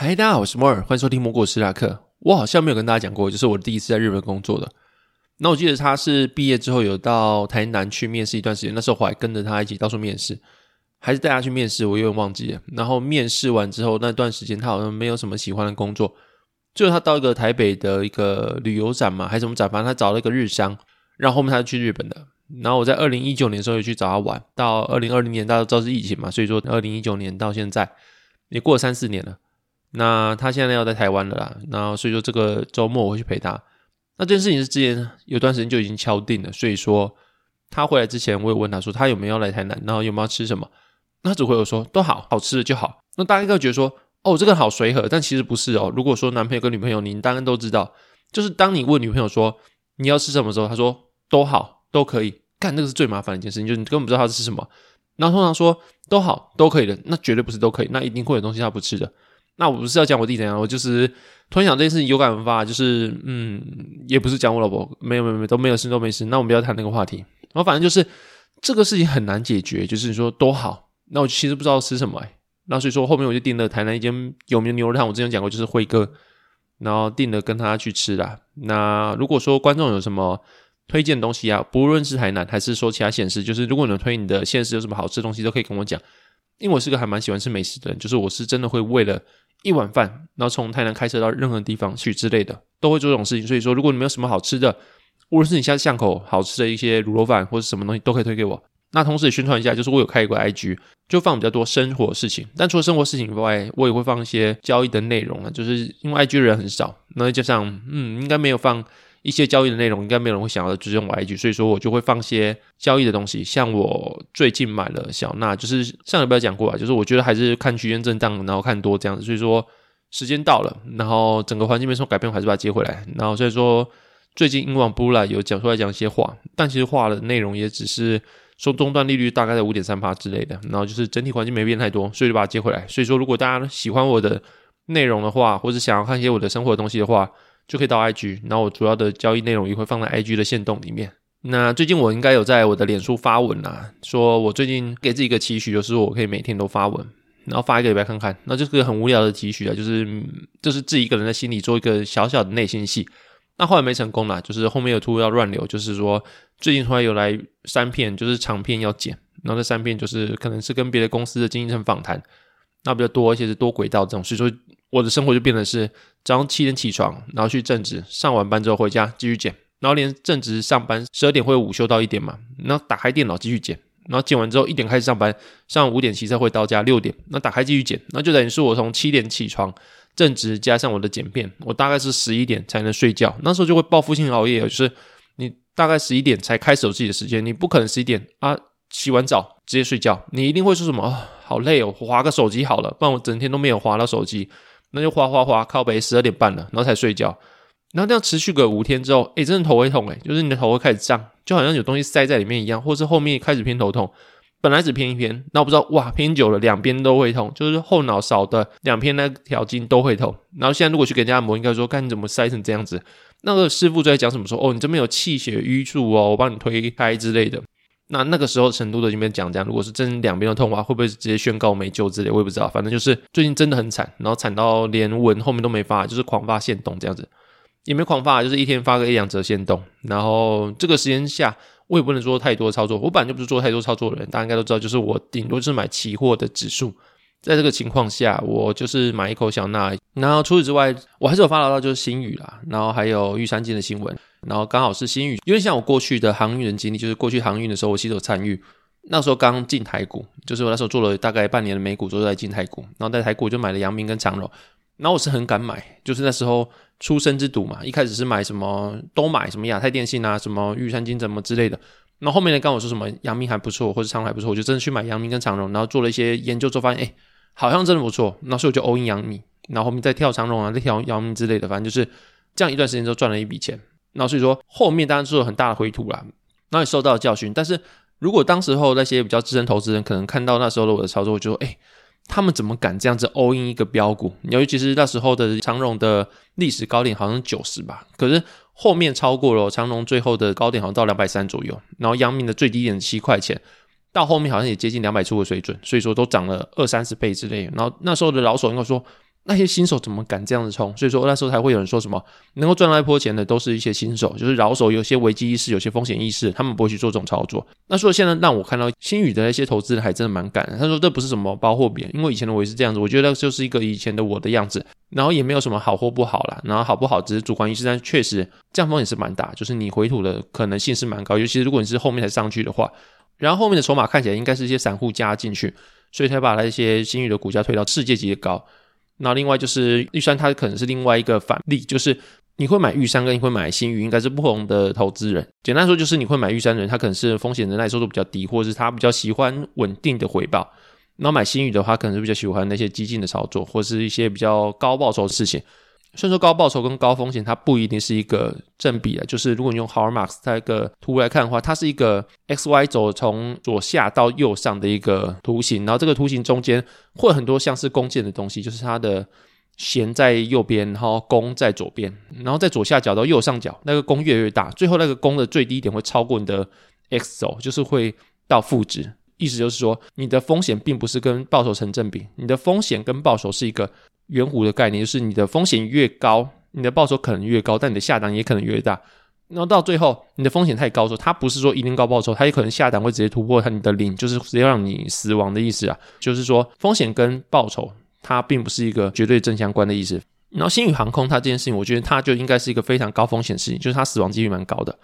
嗨，大家好，我是摩尔，欢迎收听魔果斯拉克。我好像没有跟大家讲过，就是我第一次在日本工作的。那我记得他是毕业之后有到台南去面试一段时间，那时候我还跟着他一起到处面试，还是带他去面试，我有点忘记了。然后面试完之后那段时间，他好像没有什么喜欢的工作，最后他到一个台北的一个旅游展嘛，还是什么展，反正他找了一个日商，然后后面他就去日本的。然后我在二零一九年的时候也去找他玩，到二零二零年大家都知道是疫情嘛，所以说二零一九年到现在也过了三四年了。那他现在要在台湾了啦，然后所以说这个周末我会去陪他。那这件事情是之前有段时间就已经敲定了，所以说他回来之前我有问他说他有没有来台南，然后有没有吃什么。那他只回我说都好，好吃的就好。那大家应该觉得说哦这个好随和，但其实不是哦。如果说男朋友跟女朋友，您当然都知道，就是当你问女朋友说你要吃什么时候，他说都好都可以，干那个是最麻烦的一件事情，就是你根本不知道他吃什么。然后通常说都好都可以的，那绝对不是都可以，那一定会有东西他不吃的。那我不是要讲我弟怎样，我就是突然想这件事情有感而发，就是嗯，也不是讲我老婆，没有没有没都没有事都没事。那我们不要谈那个话题。然后反正就是这个事情很难解决，就是你说都好。那我其实不知道吃什么、那所以说后面我就订了台南一间有名的牛肉汤，我之前讲过就是辉哥，然后订了跟他去吃啦。那如果说观众有什么推荐东西啊，不论是台南还是说其他县市，就是如果你能推你的县市有什么好吃的东西，都可以跟我讲。因为我是个还蛮喜欢吃美食的人，就是我是真的会为了。一碗饭，然后从台南开车到任何地方去之类的，都会做这种事情。所以说，如果你没有什么好吃的，无论是你家巷口好吃的一些卤肉饭或者什么东西，都可以推给我。那同时也宣传一下，就是我有开一个 IG，就放比较多生活事情。但除了生活事情以外，我也会放一些交易的内容啊，就是因为 IG 人很少，那再加上嗯，应该没有放。一些交易的内容应该没有人会想要就是用我 IG，所以说我就会放些交易的东西。像我最近买了小纳，就是上礼拜讲过啊，就是我觉得还是看区间震荡，然后看多这样子。所以说时间到了，然后整个环境没什么改变，我还是把它接回来。然后所以说最近英网布莱有讲出来讲一些话，但其实话的内容也只是说终端利率大概在五点三趴之类的，然后就是整体环境没变太多，所以就把它接回来。所以说如果大家喜欢我的内容的话，或者想要看一些我的生活的东西的话，就可以到 IG，然后我主要的交易内容也会放在 IG 的线动里面。那最近我应该有在我的脸书发文啦，说我最近给自己一个期许，就是我可以每天都发文，然后发一个礼拜看看。那这是个很无聊的期许啊，就是就是自己一个人在心里做一个小小的内心戏。那后来没成功啦，就是后面有突然要乱流，就是说最近突然有来三片，就是长片要剪，然后这三片就是可能是跟别的公司的经纪人访谈，那比较多，而且是多轨道这种，所以说。我的生活就变得是早上七点起床，然后去正职，上完班之后回家继续剪，然后连正职上班十二点会午休到一点嘛，然后打开电脑继续剪，然后剪完之后一点开始上班，上午五点骑车回到家六点，那打开继续剪，那就等于是我从七点起床正职加上我的剪片，我大概是十一点才能睡觉，那时候就会报复性熬夜，就是你大概十一点才开始有自己的时间，你不可能十一点啊洗完澡直接睡觉，你一定会说什么啊、好累哦，划个手机好了，不然我整天都没有划到手机。那就滑滑滑，靠北十二点半了，然后才睡觉，然后这样持续个五天之后，诶，真的头会痛诶，就是你的头会开始胀，就好像有东西塞在里面一样，或是后面开始偏头痛，本来只偏一边，那我不知道哇，偏久了两边都会痛，就是后脑勺的两边那条筋都会痛。然后现在如果去给人家按摩，应该说看你怎么塞成这样子，那个师傅就在讲什么说，哦，你这边有气血瘀阻哦，我帮你推开之类的。那那个时候成都的这边讲这样，如果是真两边都痛的话，会不会直接宣告没救之类？我也不知道，反正就是最近真的很惨，然后惨到连文后面都没发，就是狂发限动这样子，也没狂发，就是一天发个一两则限动。然后这个时间下，我也不能说太多操作，我本来就不是做太多操作的人，大家应该都知道，就是我顶多就是买期货的指数。在这个情况下，我就是买一口小纳，然后除此之外，我还是有发到就是星宇啦，然后还有玉山金的新闻。然后刚好是新宇，因为像我过去的航运人经历，就是过去航运的时候，我其实有参与。那时候刚进台股，就是我那时候做了大概半年的美股，都在进台股。然后在台股就买了阳明跟长荣。然后我是很敢买，就是那时候初生之犊嘛，一开始是买什么都买，什么亚太电信啊，什么玉山金什么之类的。然后后面呢，刚我说什么阳明还不错，或者长荣还不错，我就真的去买阳明跟长荣，然后做了一些研究之后发现，哎，好像真的不错。那时候我就 all in 阳明，然后后面再跳长荣啊，再跳阳明之类的，反正就是这样一段时间之后赚了一笔钱。那所以说，后面当然是有很大的回吐啦，那也受到了教训。但是如果当时候那些比较资深投资人可能看到那时候的我的操作，就说：“诶，他们怎么敢这样子 all in 一个标股？尤其是那时候的长荣的历史高点好像九十吧，可是后面超过了长荣最后的高点好像到两百三左右，然后阳明的最低点七块钱，到后面好像也接近两百出的水准，所以说都涨了二三十倍之类的。然后那时候的老手应该说。那些新手怎么敢这样子冲？所以说那时候才会有人说什么能够赚到一波钱的都是一些新手，就是老手，有些危机意识，有些风险意识，他们不会去做这种操作。那说现在让我看到新宇的那些投资人还真的蛮敢的。他说这不是什么包货别，因为以前的我也是这样子，我觉得就是一个以前的我的样子，然后也没有什么好或不好啦，然后好不好只是主观意识，但确实这样风险是蛮大，就是你回吐的可能性是蛮高，尤其是如果你是后面才上去的话，然后后面的筹码看起来应该是一些散户加进去，所以才把那些新宇的股价推到世界级的高。那另外就是玉山，它可能是另外一个反例，就是你会买玉山跟你会买新宇，应该是不同的投资人。简单说，就是你会买玉山的人，他可能是风险的耐受度比较低，或者是他比较喜欢稳定的回报。那买新宇的话，可能是比较喜欢那些激进的操作，或是一些比较高报酬的事情。虽然说高报酬跟高风险，它不一定是一个正比的。就是如果你用 Howard Marks 这个图来看的话，它是一个 X Y 轴从左下到右上的一个图形，然后这个图形中间会有很多像是弓箭的东西，就是它的弦在右边，然后弓在左边，然后在左下角到右上角，那个弓越来越大，最后那个弓的最低点会超过你的 X 轴，就是会到负值。意思就是说，你的风险并不是跟报酬成正比，你的风险跟报酬是一个。圆弧的概念就是你的风险越高，你的报酬可能越高，但你的下档也可能越大。然后到最后，你的风险太高的时候，它不是说一定高报酬，它也可能下档会直接突破它你的零，就是直接让你死亡的意思啊。就是说风险跟报酬它并不是一个绝对正相关的意思。然后星宇航空它这件事情，我觉得它就应该是一个非常高风险的事情，就是它死亡几率蛮高的。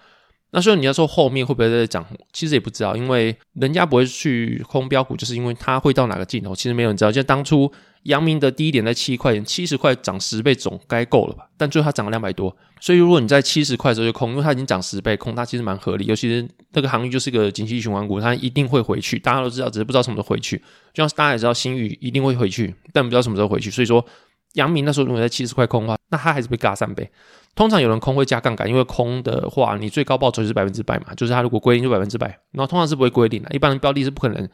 那所以你要说后面会不会再涨，其实也不知道，因为人家不会去空标股，就是因为它会到哪个尽头，其实没有人知道。就当初。阳明的低点在七块钱，七十块涨十倍总该够了吧？但最后它涨了两百多，所以如果你在七十块的时候就空，因为它已经涨十倍，空它其实蛮合理。尤其是那个航运就是个景气循环股，它一定会回去，大家都知道，只是不知道什么时候回去。就像大家也知道新宇一定会回去，但不知道什么时候回去。所以说，阳明那时候如果在七十块空的话，那它还是被嘎三倍。通常有人空会加杠杆，因为空的话，你最高报酬就是百分之百嘛，就是它如果归零就百分之百，然后通常是不会归零的，一般的标的是不可能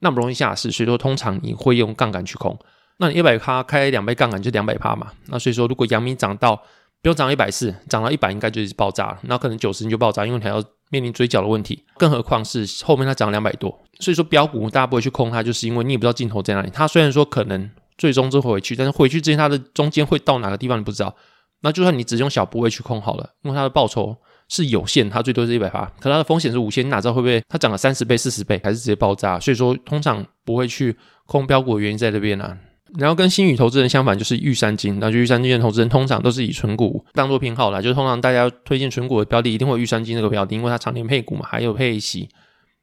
那么容易下市，所以说通常你会用杠杆去空。那你一百趴开两倍杠杆就两百趴嘛，那所以说如果阳明涨到不用涨到一百四，涨到一百应该就是爆炸了，那可能九十你就爆炸，因为你还要面临追缴的问题，更何况是后面它涨了两百多，所以说标股大家不会去空它，就是因为你也不知道尽头在哪里。它虽然说可能最终就会回去，但是回去之前它的中间会到哪个地方你不知道。那就算你只用小部位去空好了，因为它的报酬是有限，它最多是一百趴，可它的风险是无限，你哪知道会不会它涨了三十倍、四十倍，还是直接爆炸？所以说通常不会去空标股的原因在这边啊。然后跟新宇投资人相反，就是玉山金。那就玉山金的投资人通常都是以存股当做偏好啦，就是通常大家推荐存股的标的，一定会有玉山金这个标的，因为它常年配股嘛，还有配息，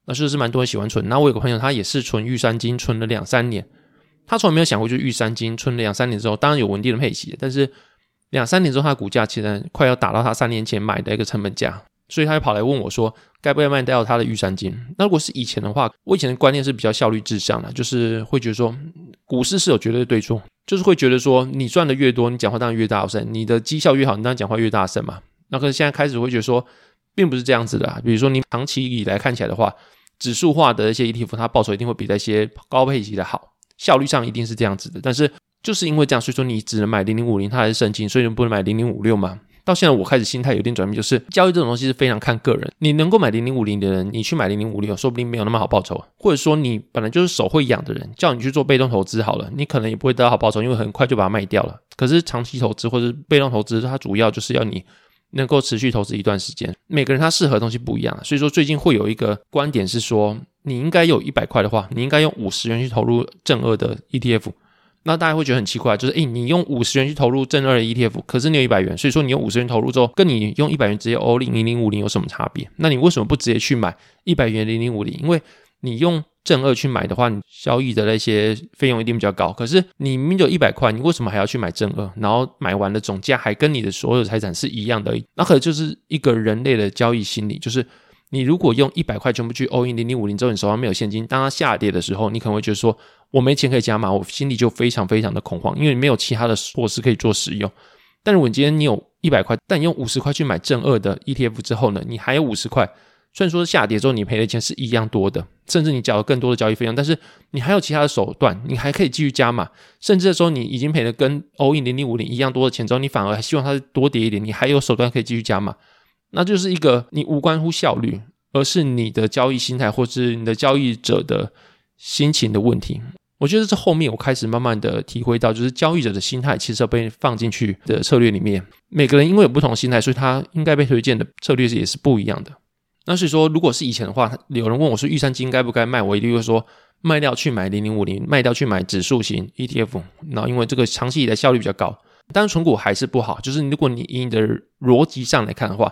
那确实是蛮多人喜欢存？那我有个朋友，他也是存玉山金，存了两三年，他从来没有想过，就玉山金存了两三年之后，当然有稳定的配息，但是两三年之后，他的股价其实快要达到他三年前买的一个成本价。所以他就跑来问我说：“该不该卖掉他的玉山金？”那如果是以前的话，我以前的观念是比较效率至上的，就是会觉得说，股市是有绝对的对错，就是会觉得说，你赚的越多，你讲话当然越大声，你的绩效越好，你当然讲话越大声嘛。那可是现在开始会觉得说，并不是这样子的啊。比如说，你长期以来看起来的话，指数化的一些 ETF，它报酬一定会比那些高配级的好，效率上一定是这样子的。但是就是因为这样，所以说你只能买零零五零，它还是圣经，所以你不能买零零五六嘛。到现在，我开始心态有点转变，就是交易这种东西是非常看个人。你能够买零零五零的人，你去买零零五零，说不定没有那么好报酬。或者说，你本来就是手会痒的人，叫你去做被动投资好了，你可能也不会得到好报酬，因为很快就把它卖掉了。可是长期投资或者被动投资，它主要就是要你能够持续投资一段时间。每个人他适合的东西不一样，所以说最近会有一个观点是说，你应该有一百块的话，你应该用五十元去投入正二的 ETF。那大家会觉得很奇怪，就是诶，你用五十元去投入正二的 ETF，可是你有一百元，所以说你用五十元投入之后，跟你用一百元直接 all in 零零五零有什么差别？那你为什么不直接去买一百元零零五零？因为你用正二去买的话，你交易的那些费用一定比较高。可是你明明就一百块，你为什么还要去买正二？然后买完的总价还跟你的所有财产是一样的？那可能就是一个人类的交易心理，就是。你如果用一百块全部去 all in 零零五零之后，你手上没有现金，当它下跌的时候，你可能会觉得说，我没钱可以加码，我心里就非常非常的恐慌，因为你没有其他的措施可以做使用。但如果你今天你有一百块，但你用五十块去买正二的 ETF 之后呢，你还有五十块，虽然说下跌之后你赔的钱是一样多的，甚至你缴了更多的交易费用，但是你还有其他的手段，你还可以继续加码，甚至说你已经赔了跟 all in 零零五零一样多的钱之后，你反而还希望它多跌一点，你还有手段可以继续加码。那就是一个你无关乎效率，而是你的交易心态，或是你的交易者的心情的问题。我觉得这后面我开始慢慢的体会到，就是交易者的心态其实要被放进去的策略里面。每个人因为有不同心态，所以他应该被推荐的策略也是不一样的。那所以说，如果是以前的话，有人问我说玉山金该不该卖，我一定会说卖掉去买零零五零，卖掉去买指数型 ETF。那因为这个长期以来效率比较高，但是存股还是不好。就是如果你以你的逻辑上来看的话，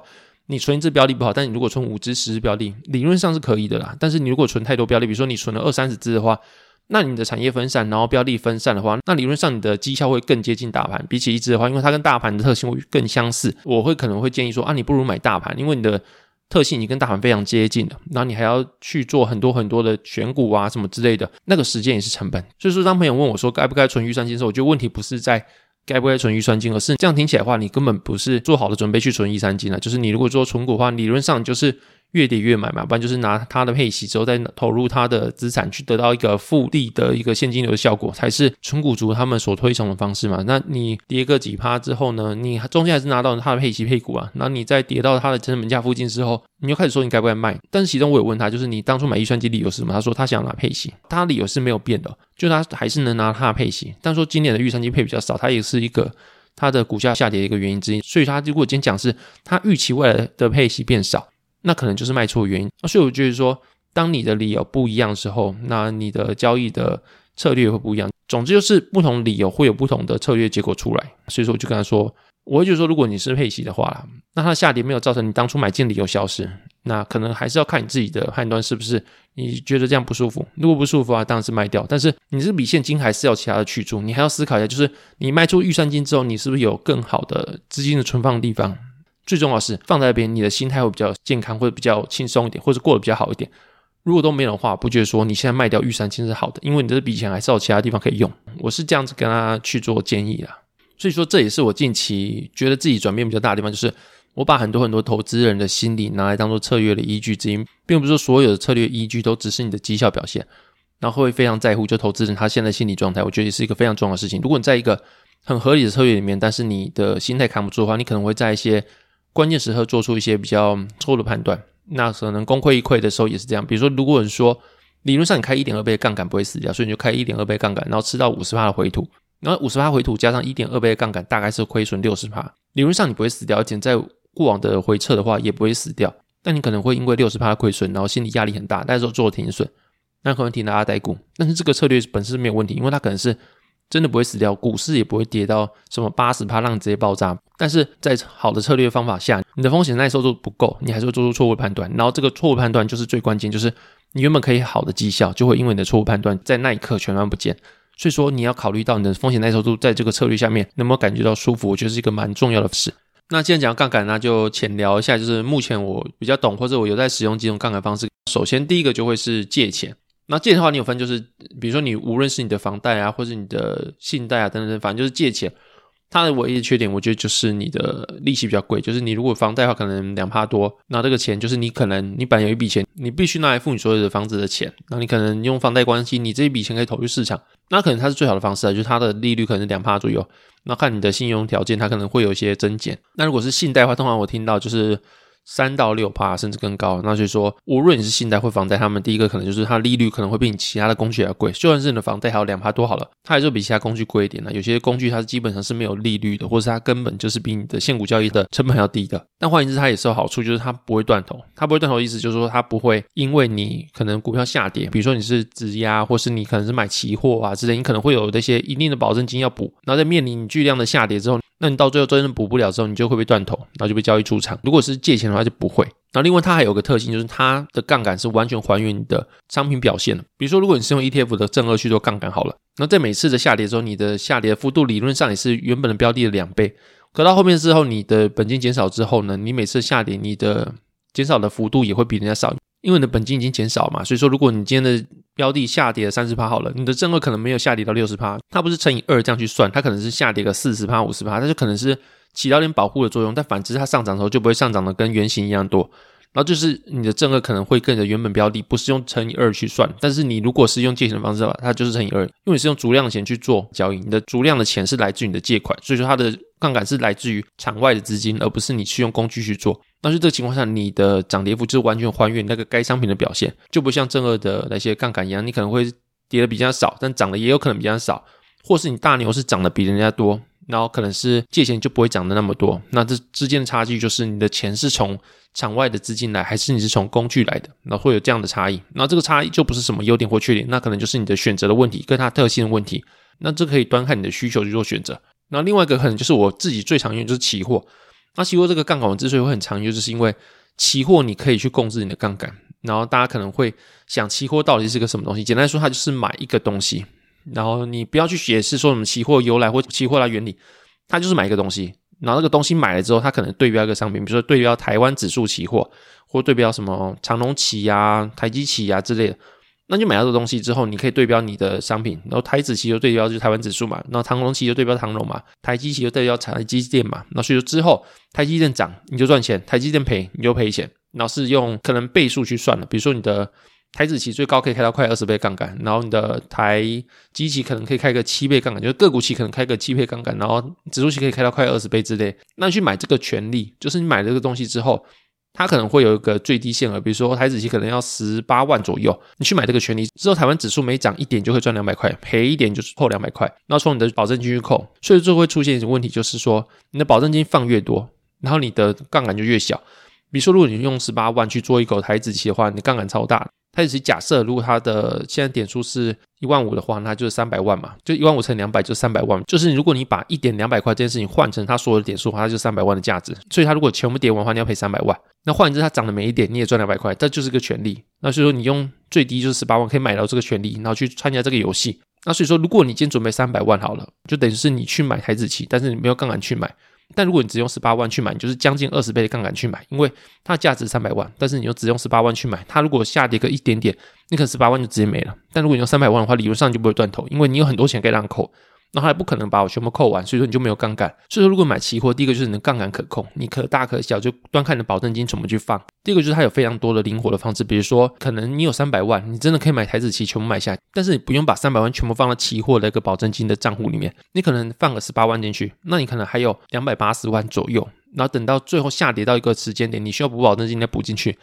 你存一支标的不好，但你如果存五支、十支标的，理论上是可以的啦。但是你如果存太多标的，比如说你存了二三十支的话，那你的产业分散，然后标的分散的话，那理论上你的绩效会更接近大盘。比起一支的话，因为它跟大盘的特性会更相似，我会可能会建议说啊，你不如买大盘，因为你的。特性你跟大盘非常接近的，然后你还要去做很多很多的选股啊什么之类的，那个时间也是成本。所以说，当朋友问我说该不该存预算金的时候，我觉得问题不是在该不该存预算金，而是这样听起来的话，你根本不是做好了准备去存预算金了。就是你如果做存股的话，理论上就是。越跌越买嘛，不然就是拿它的配息之后再投入它的资产，去得到一个复利的一个现金流的效果，才是存股族他们所推崇的方式嘛。那你跌个几趴之后呢，你中间还是拿到它的配息配股啊。那你再跌到它的成本价附近之后，你又开始说你该不该卖。但是其中我有问他，就是你当初买预算机理由是什么？他说他想拿配息，他理由是没有变的，就他还是能拿它的配息。但说今年的预算金配比较少，它也是一个它的股价下跌的一个原因之一。所以他如果今天讲是他预期未来的配息变少。那可能就是卖出的原因，所以我觉得说，当你的理由不一样的时候，那你的交易的策略会不一样。总之就是不同理由会有不同的策略结果出来。所以说，我就跟他说，我就说，如果你是配息的话，那它下跌没有造成你当初买进理由消失，那可能还是要看你自己的判断是不是你觉得这样不舒服。如果不舒服啊，当然是卖掉。但是你这笔现金还是要其他的去处，你还要思考一下，就是你卖出预算金之后，你是不是有更好的资金的存放地方？最重要是放在那边，你的心态会比较健康，或者比较轻松一点，或者过得比较好一点。如果都没有的话，不觉得说你现在卖掉预算金是好的，因为你这笔钱还是有其他地方可以用。我是这样子跟他去做建议啦。所以说这也是我近期觉得自己转变比较大的地方，就是我把很多很多投资人的心理拿来当做策略的依据之一，并不是说所有的策略依据都只是你的绩效表现，然后会非常在乎就投资人他现在心理状态。我觉得也是一个非常重要的事情。如果你在一个很合理的策略里面，但是你的心态扛不住的话，你可能会在一些关键时刻做出一些比较错误的判断，那可能功亏一篑的时候也是这样。比如说，如果你说理论上你开一点二倍杠杆不会死掉，所以你就开一点二倍杠杆，然后吃到五十帕的回吐，然后五十帕回吐加上一点二倍的杠杆，大概是亏损六十帕。理论上你不会死掉，而且在过往的回撤的话也不会死掉，但你可能会因为六十帕的亏损，然后心理压力很大，那时候做了停损，那可能停了阿呆股。但是这个策略本身是没有问题，因为它可能是。真的不会死掉，股市也不会跌到什么八十趴让直接爆炸。但是在好的策略方法下，你的风险耐受度不够，你还是会做出错误判断。然后这个错误判断就是最关键，就是你原本可以好的绩效，就会因为你的错误判断，在那一刻全然不见。所以说你要考虑到你的风险耐受度，在这个策略下面能不能感觉到舒服，我觉得是一个蛮重要的事。那既然讲杠杆，那就浅聊一下，就是目前我比较懂或者我有在使用几种杠杆方式。首先第一个就会是借钱。那借的话，你有分，就是比如说你无论是你的房贷啊，或是你的信贷啊等等等，反正就是借钱，它的唯一的缺点，我觉得就是你的利息比较贵。就是你如果房贷的话，可能两趴多，那这个钱就是你可能你本来有一笔钱，你必须拿来付你所有的房子的钱，那你可能用房贷关系，你这一笔钱可以投入市场，那可能它是最好的方式啊，就是它的利率可能两趴左右。那看你的信用条件，它可能会有一些增减。那如果是信贷的话，通常我听到就是。三到六趴，甚至更高。那就是说，无论你是信贷或房贷，他们第一个可能就是它利率可能会比你其他的工具还要贵。就算是你的房贷还有两趴多好了，它还是比其他工具贵一点的。有些工具它是基本上是没有利率的，或是它根本就是比你的现股交易的成本还要低的。但换言之，它也是有好处，就是它不会断头。它不会断头意思就是说，它不会因为你可能股票下跌，比如说你是质押，或是你可能是买期货啊之类，你可能会有那些一定的保证金要补，然后在面临你巨量的下跌之后。那你到最后真的补不了之后，你就会被断头，然后就被交易出场。如果是借钱的话，就不会。然后另外它还有个特性，就是它的杠杆是完全还原你的商品表现的。比如说，如果你是用 ETF 的正二去做杠杆好了，那在每次的下跌之后，你的下跌幅度理论上也是原本的标的的两倍。可到后面之后，你的本金减少之后呢，你每次下跌，你的减少的幅度也会比人家少。因为你的本金已经减少嘛，所以说如果你今天的标的下跌了三十趴好了，你的正二可能没有下跌到六十趴，它不是乘以二这样去算，它可能是下跌个四十趴、五十趴，它就可能是起到点保护的作用。但反之，它上涨的时候就不会上涨的跟原型一样多。然后就是你的正二可能会跟着原本标的不是用乘以二去算，但是你如果是用借钱的方式的话，它就是乘以二，因为你是用足量的钱去做交易，你的足量的钱是来自于你的借款，所以说它的杠杆是来自于场外的资金，而不是你去用工具去做。但是这个情况下，你的涨跌幅就是完全还原那个该商品的表现，就不像正二的那些杠杆一样，你可能会跌的比较少，但涨的也有可能比较少，或是你大牛是涨的比人家多，然后可能是借钱就不会涨的那么多。那这之间的差距就是你的钱是从场外的资金来，还是你是从工具来的，那会有这样的差异。那这个差异就不是什么优点或缺点，那可能就是你的选择的问题，跟它特性的问题。那这可以端看你的需求去做选择。那另外一个可能就是我自己最常用就是期货。那期货这个杠杆之所以会很常用，就是因为期货你可以去控制你的杠杆。然后大家可能会想，期货到底是个什么东西？简单说，它就是买一个东西。然后你不要去解释说什么期货由来或期货的原理，它就是买一个东西。然后那个东西买了之后，它可能对标一个商品，比如说对标台湾指数期货，或对标什么长隆期呀、台积期呀之类的。那就买到这东西之后，你可以对标你的商品。然后台指期就对标就是台湾指数嘛，然后长荣期就对标长荣嘛，台积期就对标台积电嘛。那所以说之后台积电涨你就赚钱，台积电赔你就赔钱。然后是用可能倍数去算的，比如说你的台指期最高可以开到快二十倍杠杆，然后你的台积期可能可以开个七倍杠杆，就是个股期可能开个七倍杠杆，然后指数期可以开到快二十倍之类。那你去买这个权利，就是你买这个东西之后，它可能会有一个最低限额，比如说台子期可能要十八万左右，你去买这个权利之后，台湾指数每涨一点就会赚两百块，赔一点就是扣两百块，然后从你的保证金去扣，所以就会出现一种问题，就是说你的保证金放越多，然后你的杠杆就越小。比如说，如果你用十八万去做一口台子期的话，你杠杆超大。台指期假设如果它的现在点数是一万五的话，那就是三百万嘛，就一万五乘两百就三百万。就是如果你把一点两百块这件事情换成它所有的点数的话，它就三百万的价值。所以它如果全部跌完的话，你要赔三百万。那换言之，它涨的每一点你也赚两百块，这就是个权利。那所以说你用最低就是十八万可以买到这个权利，然后去参加这个游戏。那所以说，如果你今天准备三百万好了，就等于是你去买台子棋，但是你没有杠杆去买。但如果你只用十八万去买，你就是将近二十倍的杠杆去买，因为它价值三百万，但是你又只用十八万去买，它如果下跌个一点点，你可能十八万就直接没了。但如果你用三百万的话，理论上就不会断头，因为你有很多钱可以让扣。那他也不可能把我全部扣完，所以说你就没有杠杆。所以说，如果买期货，第一个就是你的杠杆可控，你可大可小，就端看你的保证金怎么去放。第二个就是它有非常多的灵活的方式，比如说可能你有三百万，你真的可以买台子期全部买下，但是你不用把三百万全部放到期货的一个保证金的账户里面，你可能放个十八万进去，那你可能还有两百八十万左右，然后等到最后下跌到一个时间点，你需要补保证金再补进去。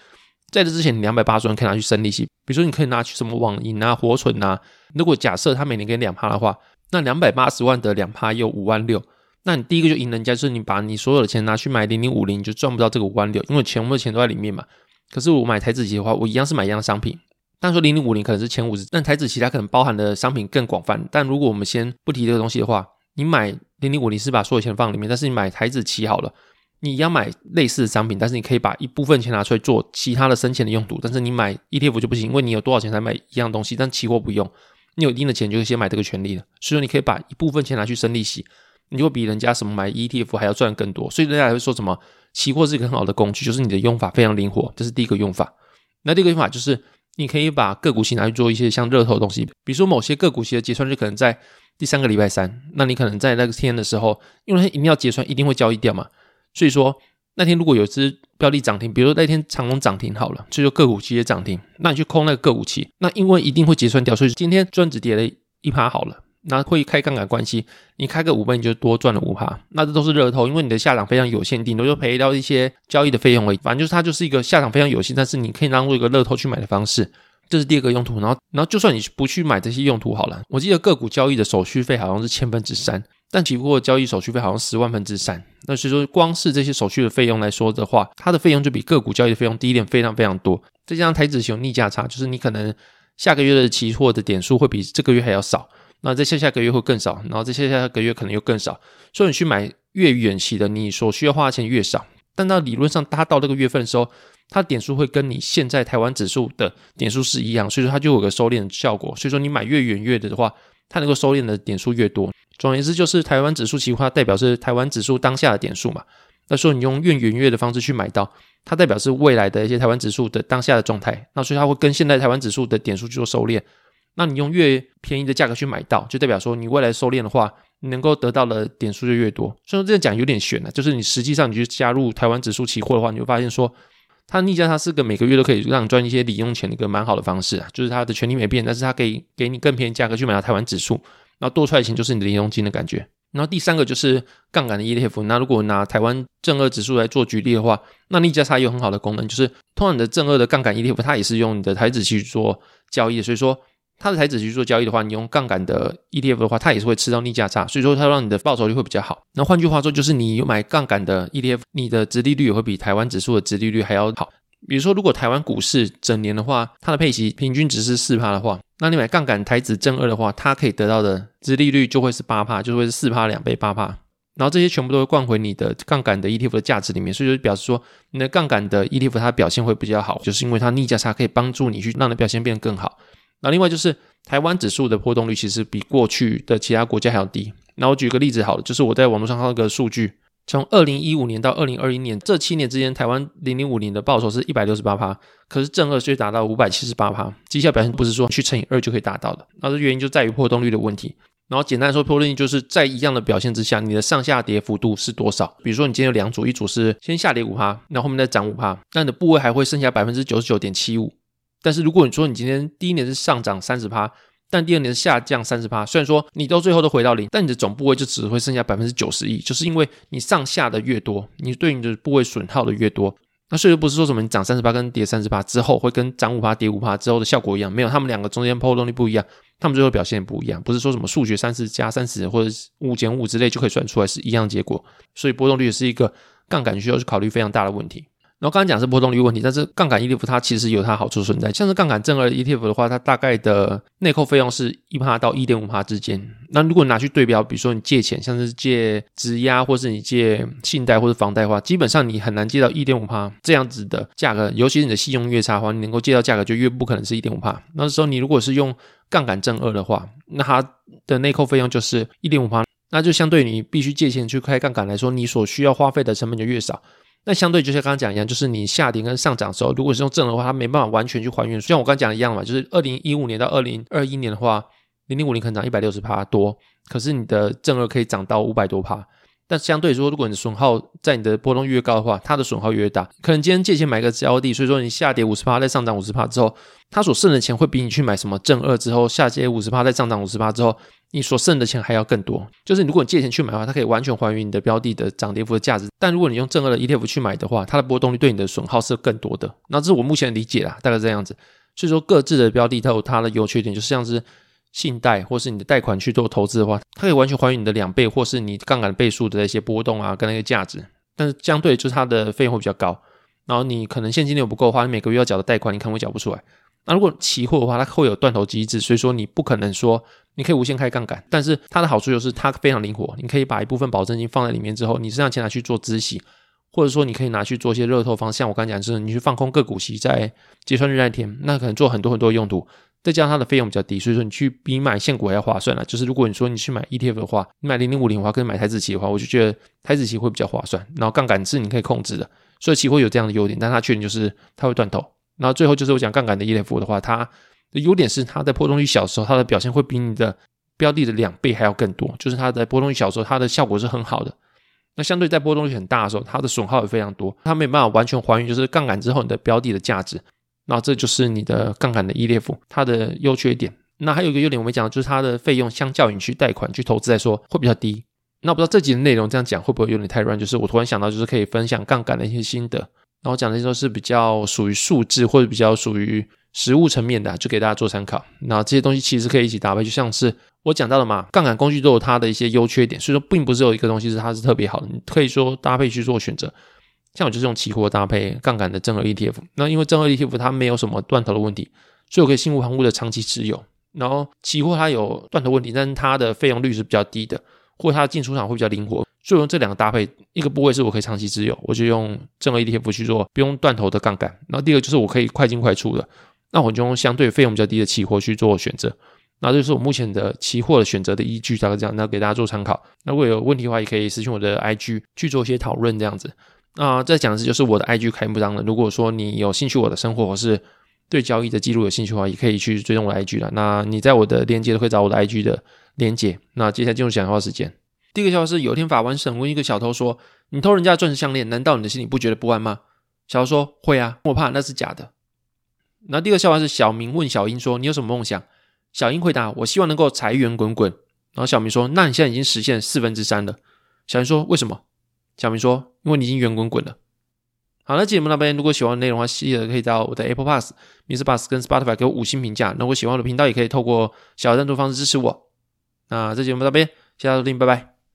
在这之前，你两百八十万可以拿去生利息，比如说你可以拿去什么网银啊、活存啊。如果假设它每年给你两趴的话。那两百八十万的两趴又五万六，那你第一个就赢人家，就是你把你所有的钱拿去买零零五零，你就赚不到这个五万六，因为全部的钱都在里面嘛。可是我买台子期的话，我一样是买一样的商品，但说零零五零可能是前五十，但台子期它可能包含的商品更广泛。但如果我们先不提这个东西的话，你买零零五零是把所有钱放里面，但是你买台子期好了，你要买类似的商品，但是你可以把一部分钱拿出来做其他的生钱的用途，但是你买 ETF 就不行，因为你有多少钱才买一样东西，但期货不用。你有一定的钱，就先买这个权利了。所以说，你可以把一部分钱拿去生利息，你就会比人家什么买 ETF 还要赚更多。所以人家还会说什么期货是一个很好的工具，就是你的用法非常灵活，这是第一个用法。那第二个用法就是你可以把个股期拿去做一些像热投的东西，比如说某些个股期的结算日可能在第三个礼拜三，那你可能在那个天的时候，因为它一定要结算，一定会交易掉嘛。所以说那天如果有只标的涨停，比如说那天长荣涨停好了，所以说个股期也涨停，那你去空那个个股期，那因为一定会结算掉，所以今天专只跌了一趴好了，那会开杠杆关系，你开个五倍你就多赚了五趴，那这都是热投，因为你的下场非常有限，顶多就赔掉一些交易的费用而已，反正就是它就是一个下场非常有限，但是你可以当做一个热投去买的方式，这是第二个用途。然后，然后就算你不去买这些用途好了，我记得个股交易的手续费好像是千分之三。但期货交易手续费好像十万分之三，那所以说光是这些手续的费用来说的话，它的费用就比个股交易的费用低一点，非常非常多。再加上台指期有逆价差，就是你可能下个月的期货的点数会比这个月还要少，那在下下个月会更少，然后在下下个月可能又更少。所以你去买越远期的，你所需要花的钱越少。但到理论上，它到这个月份的时候，它点数会跟你现在台湾指数的点数是一样，所以说它就有个收敛的效果。所以说你买越远越的的话，它能够收敛的点数越多。总而言之，就是台湾指数期货代表是台湾指数当下的点数嘛。那说你用越远月的方式去买到，它代表是未来的一些台湾指数的当下的状态。那所以它会跟现在台湾指数的点数去做收敛。那你用越便宜的价格去买到，就代表说你未来收敛的话，你能够得到的点数就越多。所以说这样讲有点悬了，就是你实际上你去加入台湾指数期货的话，你会发现说，它逆价差是个每个月都可以让你赚一些零用钱的一个蛮好的方式啊。就是它的权利没变，但是它可以给你更便宜价格去买到台湾指数。然后多出来钱就是你的零用金的感觉。然后第三个就是杠杆的 ETF。那如果拿台湾正二指数来做举例的话，那逆价差有很好的功能，就是通常你的正二的杠杆 ETF，它也是用你的台指去做交易。所以说，它的台指期去做交易的话，你用杠杆的 ETF 的话，它也是会吃到逆价差，所以说它让你的报酬率会比较好。那换句话说，就是你有买杠杆的 ETF，你的殖利率也会比台湾指数的殖利率还要好。比如说，如果台湾股市整年的话，它的配息平均值是四趴的话，那你买杠杆台指正二的话，它可以得到的殖利率就会是八趴，就会是四趴两倍八趴。然后这些全部都会灌回你的杠杆的 ETF 的价值里面，所以就表示说你的杠杆的 ETF 它表现会比较好，就是因为它逆价差可以帮助你去让你表现变得更好。那另外就是台湾指数的波动率其实比过去的其他国家还要低。那我举个例子好了，就是我在网络上看到一个数据。从二零一五年到二零二一年这七年之间，台湾零零五零的报酬是一百六十八趴，可是正二却达到五百七十八趴，绩效表现不是说去乘以二就可以达到的。那这原因就在于波动率的问题。然后简单说，波动率就是在一样的表现之下，你的上下跌幅度是多少？比如说你今天有两组，一组是先下跌五趴，那后面再涨五趴，那你的部位还会剩下百分之九十九点七五。但是如果你说你今天第一年是上涨三十趴。但第二年下降三十趴，虽然说你到最后都回到零，但你的总部位就只会剩下百分之九十一，就是因为你上下的越多，你对你的部位损耗的越多。那所以不是说什么你涨三十趴跟跌三十趴之后会跟涨五趴跌五趴之后的效果一样，没有，他们两个中间波动率不一样，他们最后表现也不一样，不是说什么数学三十加三十或者五减五之类就可以算出来是一样结果。所以波动率也是一个杠杆需要去考虑非常大的问题。然后刚刚讲是波动率问题，但是杠杆 ETF 它其实有它好处存在，像是杠杆正二 ETF 的话，它大概的内扣费用是一趴到一点五趴之间。那如果拿去对标，比如说你借钱，像是借质押或是你借信贷或者房贷的话，基本上你很难借到一点五趴这样子的价格，尤其是你的信用越差的话，你能够借到价格就越不可能是一点五趴。那时候你如果是用杠杆正二的话，那它的内扣费用就是一点五趴，那就相对你必须借钱去开杠杆来说，你所需要花费的成本就越少。那相对就像刚刚讲一样，就是你下跌跟上涨的时候，如果是用正的话，它没办法完全去还原。像我刚刚讲的一样嘛，就是二零一五年到二零二一年的话，零零五零可能涨一百六十趴多，可是你的正二可以涨到五百多趴。但相对说，如果你的损耗在你的波动越高的话，它的损耗越大。可能今天借钱买个交易，所以说你下跌五十趴，再上涨五十趴之后，它所剩的钱会比你去买什么正二之后下跌五十趴，再上涨五十趴之后，你所剩的钱还要更多。就是如果你借钱去买的话，它可以完全还原你的标的的涨跌幅的价值。但如果你用正二的 ETF 去买的话，它的波动率对你的损耗是更多的。那这是我目前理解啦，大概这样子。所以说各自的标的都有它的优缺点，就是像是。信贷或是你的贷款去做投资的话，它可以完全还原你的两倍，或是你杠杆倍数的一些波动啊，跟那个价值。但是相对就是它的费用会比较高，然后你可能现金流不够的话，你每个月要缴的贷款你可能会缴不出来。那如果期货的话，它会有断头机制，所以说你不可能说你可以无限开杠杆。但是它的好处就是它非常灵活，你可以把一部分保证金放在里面之后，你身上钱拿去做孳息，或者说你可以拿去做一些热透方式，像我刚才讲，就是你去放空个股息，在结算日那天，那可能做很多很多用途。再加上它的费用比较低，所以说你去比买现股还要划算了。就是如果你说你去买 ETF 的话，你买零零五零的话，跟买台指期的话，我就觉得台指期会比较划算。然后杠杆是你可以控制的，所以期货有这样的优点，但它缺点就是它会断头。然后最后就是我讲杠杆的 ETF 的话，它的优点是它在波动率小的时候，它的表现会比你的标的的两倍还要更多。就是它在波动率小的时候，它的效果是很好的。那相对在波动率很大的时候，它的损耗也非常多，它没办法完全还原，就是杠杆之后你的标的的价值。那这就是你的杠杆的 ETF，它的优缺点。那还有一个优点我没讲，就是它的费用相较于你去贷款去投资来说会比较低。那我不知道这集的内容这样讲会不会有点太乱？就是我突然想到，就是可以分享杠杆的一些心得。然后讲的些都是比较属于数字或者比较属于实物层面的，就给大家做参考。那这些东西其实可以一起搭配，就像是我讲到的嘛，杠杆工具都有它的一些优缺点，所以说并不是有一个东西是它是特别好的，你可以说搭配去做选择。像我就是用期货搭配杠杆的正二 ETF，那因为正二 ETF 它没有什么断头的问题，所以我可以心无旁骛的长期持有。然后期货它有断头问题，但是它的费用率是比较低的，或者它的进出场会比较灵活，所以用这两个搭配，一个部位是我可以长期持有，我就用正二 ETF 去做不用断头的杠杆。然后第二个就是我可以快进快出的，那我就用相对费用比较低的期货去做选择。那这就是我目前的期货的选择的依据，大概这样，那给大家做参考。那如果有问题的话，也可以私信我的 IG 去做一些讨论，这样子。那，再讲的是就是我的 IG 开幕章了。如果说你有兴趣我的生活，或是对交易的记录有兴趣的话，也可以去追踪我的 IG 了。那你在我的链接都会找我的 IG 的链接。那接下来进入讲话时间。第一个笑话是，有一天法官审问一个小偷说：“你偷人家钻石项链，难道你的心里不觉得不安吗？”小偷说：“会啊，我怕那是假的。”那第二个笑话是，小明问小英说：“你有什么梦想？”小英回答：“我希望能够财源滚滚。”然后小明说：“那你现在已经实现四分之三了。”小英说：“为什么？”小明说：“因为你已经圆滚滚了。”好，那节目那边如果喜欢的内容的话，记得可以到我的 Apple Pass、MixerBox 跟 Spotify 给我五星评价。如果喜欢我的频道，也可以透过小赞助方式支持我。那这节目到这边，谢谢大家收听，拜拜。